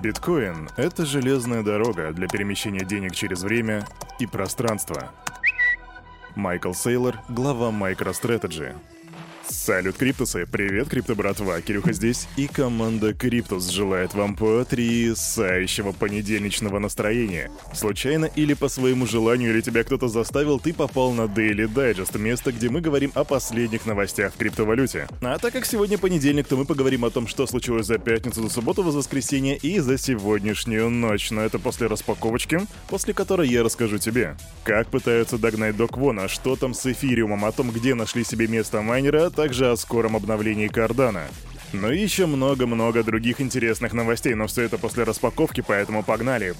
Биткоин — это железная дорога для перемещения денег через время и пространство. Майкл Сейлор, глава MicroStrategy. Салют, Криптусы! Привет, Крипто братва! Кирюха здесь, и команда Криптус желает вам потрясающего понедельничного настроения. Случайно или по своему желанию, или тебя кто-то заставил, ты попал на Daily Digest, место, где мы говорим о последних новостях в криптовалюте. А так как сегодня понедельник, то мы поговорим о том, что случилось за пятницу, за субботу, за воскресенье и за сегодняшнюю ночь. Но это после распаковочки, после которой я расскажу тебе, как пытаются догнать Доквона, что там с эфириумом, о том, где нашли себе место майнера, также о скором обновлении Кардана. Ну и еще много-много других интересных новостей, но все это после распаковки, поэтому погнали.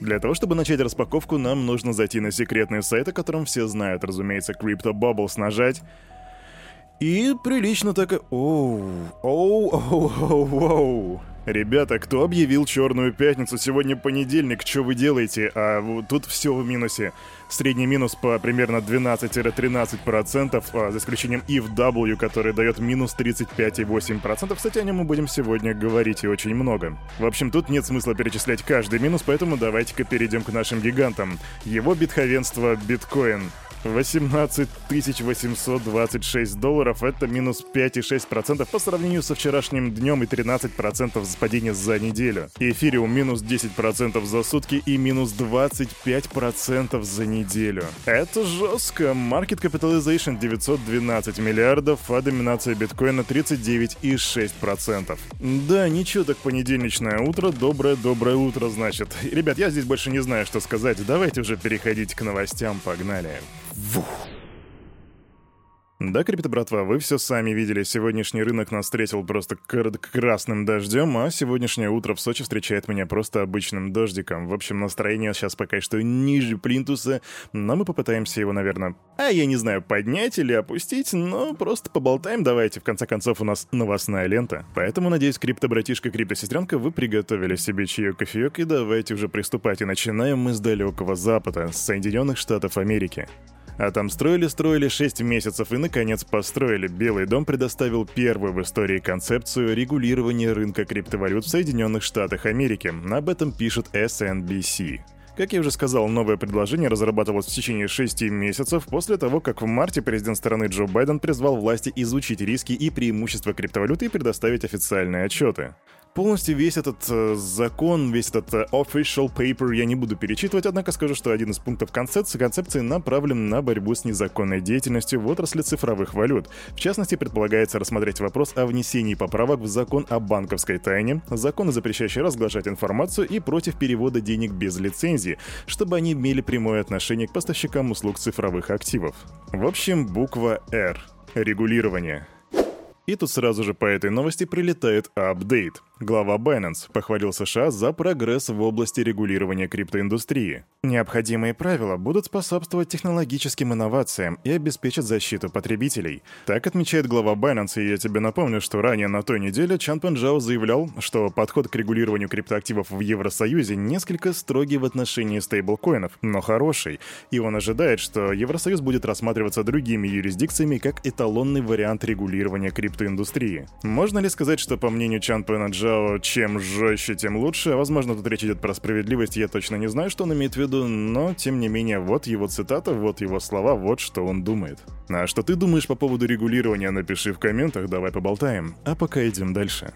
Для того, чтобы начать распаковку, нам нужно зайти на секретный сайт, о котором все знают, разумеется, Crypto Bubbles нажать. И прилично так... Оу, оу, оу, оу, оу. Ребята, кто объявил Черную Пятницу? Сегодня понедельник, что вы делаете? А тут все в минусе. Средний минус по примерно 12-13%, а, за исключением EFW, который дает минус 35,8%. Кстати, о нем мы будем сегодня говорить и очень много. В общем, тут нет смысла перечислять каждый минус, поэтому давайте-ка перейдем к нашим гигантам. Его битховенство биткоин. 18 826 долларов — это минус 5,6% по сравнению со вчерашним днем и 13% с падения за неделю. Эфириум минус 10% за сутки и минус 25% за неделю. Это жестко. Market Capitalization 912 миллиардов, а доминация биткоина 39,6%. Да, ничего так понедельничное утро, доброе-доброе утро, значит. Ребят, я здесь больше не знаю, что сказать. Давайте уже переходить к новостям, погнали. Вух. Да, крипто братва, вы все сами видели, сегодняшний рынок нас встретил просто красным дождем, а сегодняшнее утро в Сочи встречает меня просто обычным дождиком. В общем, настроение сейчас пока что ниже плинтуса, но мы попытаемся его, наверное, а я не знаю, поднять или опустить, но просто поболтаем давайте, в конце концов у нас новостная лента. Поэтому, надеюсь, крипто-братишка, крипто-сестренка, вы приготовили себе чаек, кофеек и давайте уже приступать. И начинаем мы с далекого запада, с Соединенных Штатов Америки. А там строили-строили 6 месяцев и, наконец, построили. Белый дом предоставил первую в истории концепцию регулирования рынка криптовалют в Соединенных Штатах Америки. Об этом пишет SNBC. Как я уже сказал, новое предложение разрабатывалось в течение шести месяцев после того, как в марте президент страны Джо Байден призвал власти изучить риски и преимущества криптовалюты и предоставить официальные отчеты. Полностью весь этот э, закон, весь этот э, official paper я не буду перечитывать, однако скажу, что один из пунктов концепции, концепции направлен на борьбу с незаконной деятельностью в отрасли цифровых валют. В частности, предполагается рассмотреть вопрос о внесении поправок в закон о банковской тайне, законы, запрещающие разглашать информацию и против перевода денег без лицензии, чтобы они имели прямое отношение к поставщикам услуг цифровых активов. В общем, буква R. Регулирование. И тут сразу же по этой новости прилетает апдейт. Глава Binance похвалил США за прогресс в области регулирования криптоиндустрии. Необходимые правила будут способствовать технологическим инновациям и обеспечат защиту потребителей. Так отмечает глава Binance, и я тебе напомню, что ранее на той неделе Чан Пенджао заявлял, что подход к регулированию криптоактивов в Евросоюзе несколько строгий в отношении стейблкоинов, но хороший, и он ожидает, что Евросоюз будет рассматриваться другими юрисдикциями как эталонный вариант регулирования криптоиндустрии. Можно ли сказать, что по мнению Чан Пенджао Джао чем жестче, тем лучше. Возможно, тут речь идет про справедливость, я точно не знаю, что он имеет в виду, но, тем не менее, вот его цитата, вот его слова, вот что он думает. А что ты думаешь по поводу регулирования, напиши в комментах, давай поболтаем. А пока идем дальше.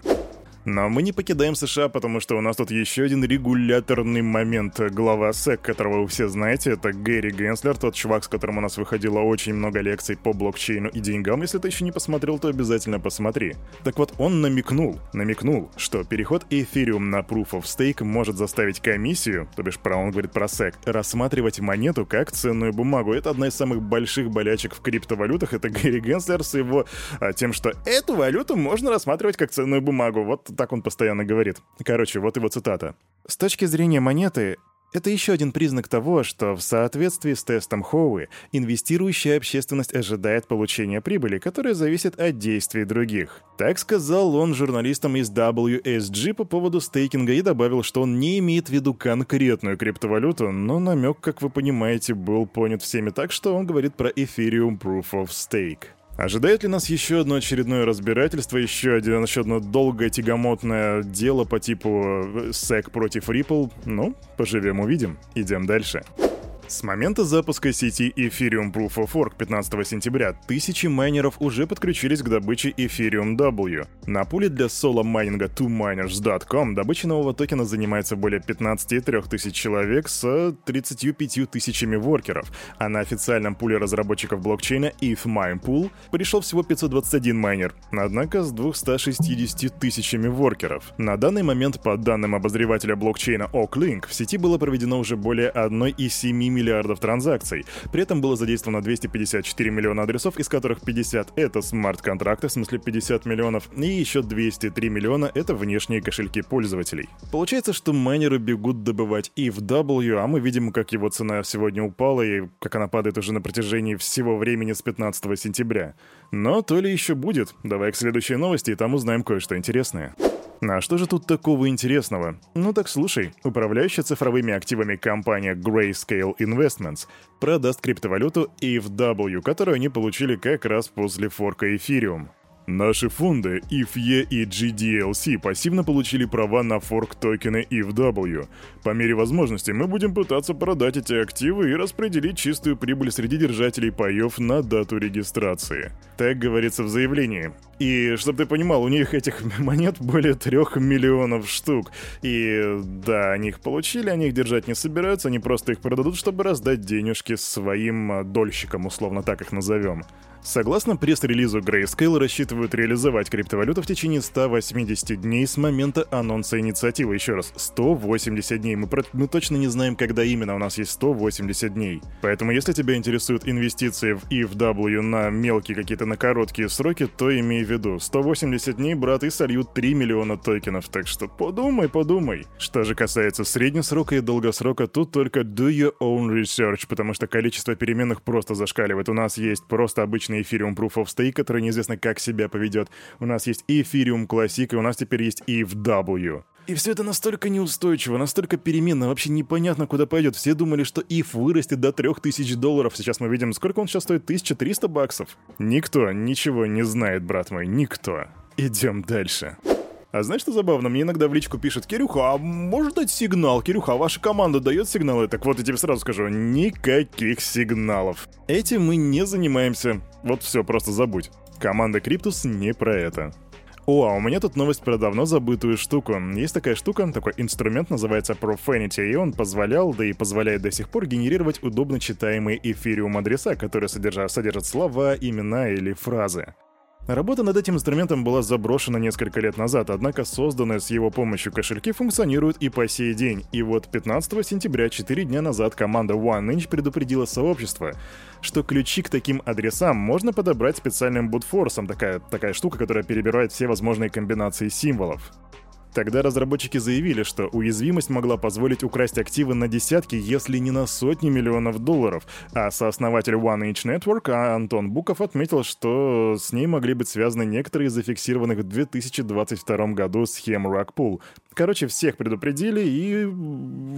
Но мы не покидаем США, потому что у нас тут еще один регуляторный момент. Глава СЭК, которого вы все знаете, это Гэри Генслер, тот чувак, с которым у нас выходило очень много лекций по блокчейну и деньгам. Если ты еще не посмотрел, то обязательно посмотри. Так вот, он намекнул, намекнул, что переход Ethereum на Proof of Stake может заставить комиссию, то бишь про он говорит про СЭК, рассматривать монету как ценную бумагу. Это одна из самых больших болячек в криптовалютах. Это Гэри Генслер с его а, тем, что эту валюту можно рассматривать как ценную бумагу. Вот так он постоянно говорит. Короче, вот его цитата. «С точки зрения монеты, это еще один признак того, что в соответствии с тестом Хоуи инвестирующая общественность ожидает получения прибыли, которая зависит от действий других. Так сказал он журналистам из WSG по поводу стейкинга и добавил, что он не имеет в виду конкретную криптовалюту, но намек, как вы понимаете, был понят всеми так, что он говорит про Ethereum Proof of Stake. Ожидает ли нас еще одно очередное разбирательство, еще, один, еще одно долгое тягомотное дело по типу SEC против Ripple? Ну, поживем увидим. Идем дальше. С момента запуска сети Ethereum Proof of Work 15 сентября тысячи майнеров уже подключились к добыче Ethereum W. На пуле для соло майнинга 2miners.com добыча нового токена занимается более 15,3 тысяч человек с 35 тысячами воркеров, а на официальном пуле разработчиков блокчейна ETH Mine Pool пришел всего 521 майнер, однако с 260 тысячами воркеров. На данный момент, по данным обозревателя блокчейна OakLink, в сети было проведено уже более 1,7 миллиардов транзакций. При этом было задействовано 254 миллиона адресов, из которых 50 — это смарт-контракты, в смысле 50 миллионов, и еще 203 миллиона — это внешние кошельки пользователей. Получается, что майнеры бегут добывать ETH-W, а мы видим, как его цена сегодня упала и как она падает уже на протяжении всего времени с 15 сентября. Но то ли еще будет. Давай к следующей новости, и там узнаем кое-что интересное. А что же тут такого интересного? Ну так слушай, управляющая цифровыми активами компания Grayscale Investments продаст криптовалюту ETHW, которую они получили как раз после форка Ethereum. Наши фонды IFE и GDLC пассивно получили права на форк токены ETHW. По мере возможности мы будем пытаться продать эти активы и распределить чистую прибыль среди держателей паев на дату регистрации. Так говорится в заявлении. И, чтобы ты понимал, у них этих монет более трех миллионов штук. И да, они их получили, они их держать не собираются, они просто их продадут, чтобы раздать денежки своим а, дольщикам, условно так их назовем. Согласно пресс-релизу, Grayscale рассчитывают реализовать криптовалюту в течение 180 дней с момента анонса инициативы. Еще раз, 180 дней. Мы, про... мы точно не знаем, когда именно у нас есть 180 дней. Поэтому, если тебя интересуют инвестиции в EFW на мелкие какие-то, на короткие сроки, то имей в виду. 180 дней, брат, и сольют 3 миллиона токенов. Так что подумай, подумай. Что же касается среднесрока и долгосрока, тут только do your own research, потому что количество переменных просто зашкаливает. У нас есть просто обычный обычный Ethereum Proof of Stake, который неизвестно как себя поведет. У нас есть Ethereum Classic, и у нас теперь есть ETHW. И все это настолько неустойчиво, настолько переменно, вообще непонятно, куда пойдет. Все думали, что ETH вырастет до 3000 долларов. Сейчас мы видим, сколько он сейчас стоит? 1300 баксов. Никто ничего не знает, брат мой, никто. Идем дальше. А знаешь, что забавно? Мне иногда в личку пишут, Кирюха, а может дать сигнал? Кирюха, а ваша команда дает сигналы? Так вот, я тебе сразу скажу, никаких сигналов. Этим мы не занимаемся. Вот все, просто забудь. Команда Криптус не про это. О, а у меня тут новость про давно забытую штуку. Есть такая штука, такой инструмент, называется Profanity, и он позволял, да и позволяет до сих пор генерировать удобно читаемые эфириум адреса, которые содержат, содержат слова, имена или фразы. Работа над этим инструментом была заброшена несколько лет назад, однако созданные с его помощью кошельки функционируют и по сей день. И вот 15 сентября, 4 дня назад, команда OneInch предупредила сообщество, что ключи к таким адресам можно подобрать специальным бутфорсом, такая, такая штука, которая перебирает все возможные комбинации символов. Тогда разработчики заявили, что уязвимость могла позволить украсть активы на десятки, если не на сотни миллионов долларов, а сооснователь One Inch Network Антон Буков отметил, что с ней могли быть связаны некоторые из зафиксированных в 2022 году схем Rockpool, Короче, всех предупредили, и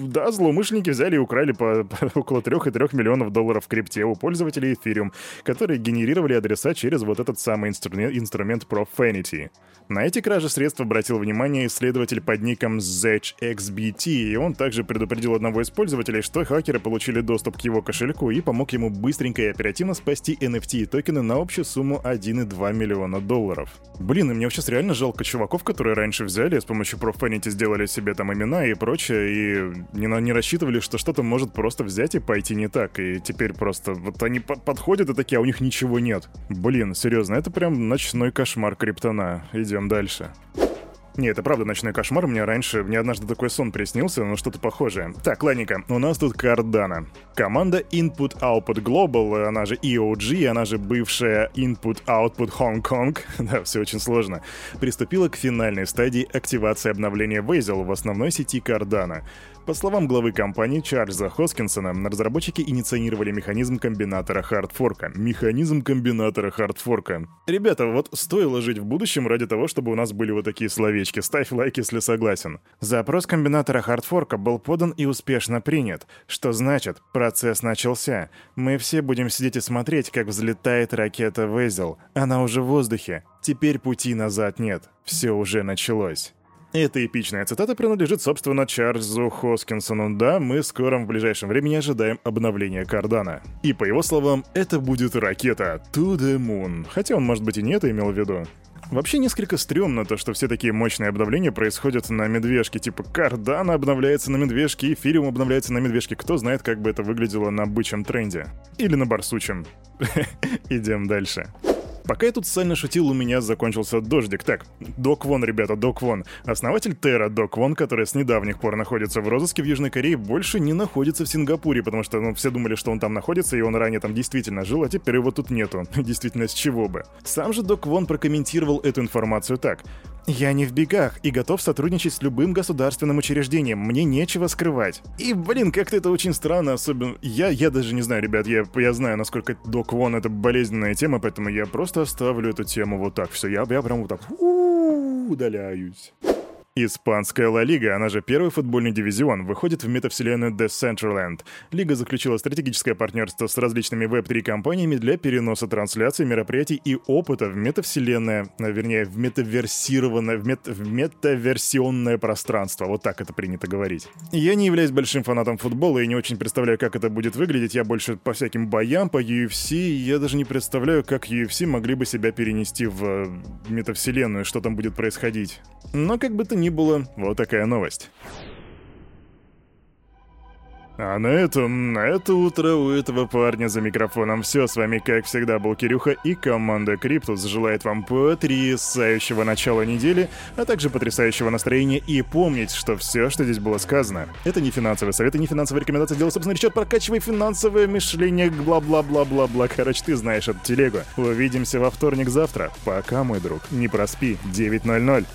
да, злоумышленники взяли и украли по, по около 3,3 миллионов долларов в крипте у пользователей Ethereum, которые генерировали адреса через вот этот самый инструмент, инструмент Profanity. На эти кражи средств обратил внимание исследователь под ником ZXBT, и он также предупредил одного из пользователей, что хакеры получили доступ к его кошельку и помог ему быстренько и оперативно спасти NFT и токены на общую сумму 1,2 миллиона долларов. Блин, и мне сейчас реально жалко чуваков, которые раньше взяли с помощью Profanity сделали себе там имена и прочее, и не, не рассчитывали, что что-то может просто взять и пойти не так. И теперь просто вот они под подходят и такие, а у них ничего нет. Блин, серьезно, это прям ночной кошмар криптона. Идем дальше. Не, это правда ночной кошмар. Мне раньше, мне однажды такой сон приснился, но что-то похожее. Так, ладненько, у нас тут Cardano. Команда Input Output Global, она же EOG, она же бывшая Input Output Hong Kong, да, все очень сложно, приступила к финальной стадии активации обновления Vasil в основной сети Cardano. По словам главы компании Чарльза Хоскинсона, разработчики инициировали механизм комбинатора хардфорка. Механизм комбинатора хардфорка. Ребята, вот стоило жить в будущем ради того, чтобы у нас были вот такие словечки. Ставь лайк, если согласен. Запрос комбинатора хардфорка был подан и успешно принят. Что значит, процесс начался. Мы все будем сидеть и смотреть, как взлетает ракета Везел. Она уже в воздухе. Теперь пути назад нет. Все уже началось. Эта эпичная цитата принадлежит, собственно, Чарльзу Хоскинсону. Да, мы скоро в ближайшем времени ожидаем обновления Кардана. И по его словам, это будет ракета To the Moon. Хотя он, может быть, и не это имел в виду. Вообще несколько стрёмно то, что все такие мощные обновления происходят на медвежке. Типа Кардана обновляется на медвежке, Эфириум обновляется на медвежке. Кто знает, как бы это выглядело на бычьем тренде. Или на барсучем. Идем дальше. Пока я тут сально шутил, у меня закончился дождик. Так, Док Вон, ребята, Док Вон. Основатель Терра Док Вон, который с недавних пор находится в розыске в Южной Корее, больше не находится в Сингапуре, потому что ну, все думали, что он там находится, и он ранее там действительно жил, а теперь его тут нету. Действительно, с чего бы. Сам же Док Вон прокомментировал эту информацию так. Я не в бегах и готов сотрудничать с любым государственным учреждением. Мне нечего скрывать. И, блин, как-то это очень странно, особенно... Я, я даже не знаю, ребят, я, я знаю, насколько Док Вон это болезненная тема, поэтому я просто оставлю эту тему вот так. Все, я, я прям вот так удаляюсь. Испанская Ла Лига, она же первый футбольный дивизион, выходит в метавселенную Decentraland. Лига заключила стратегическое партнерство с различными веб-3 компаниями для переноса трансляций, мероприятий и опыта в метавселенное, а, вернее, в метаверсированное, в, мет, в метаверсионное пространство. Вот так это принято говорить. Я не являюсь большим фанатом футбола и не очень представляю, как это будет выглядеть. Я больше по всяким боям, по UFC. Я даже не представляю, как UFC могли бы себя перенести в э, метавселенную, что там будет происходить. Но как бы то ни ни было, вот такая новость. А на этом, на это утро у этого парня за микрофоном все. С вами, как всегда, был Кирюха и команда Криптус желает вам потрясающего начала недели, а также потрясающего настроения. И помнить, что все, что здесь было сказано, это не финансовый совет и не финансовая рекомендация. Делай собственный расчет, прокачивай финансовое мышление, бла-бла-бла-бла-бла. Короче, ты знаешь эту телегу. Увидимся во вторник завтра. Пока, мой друг. Не проспи. 9.00.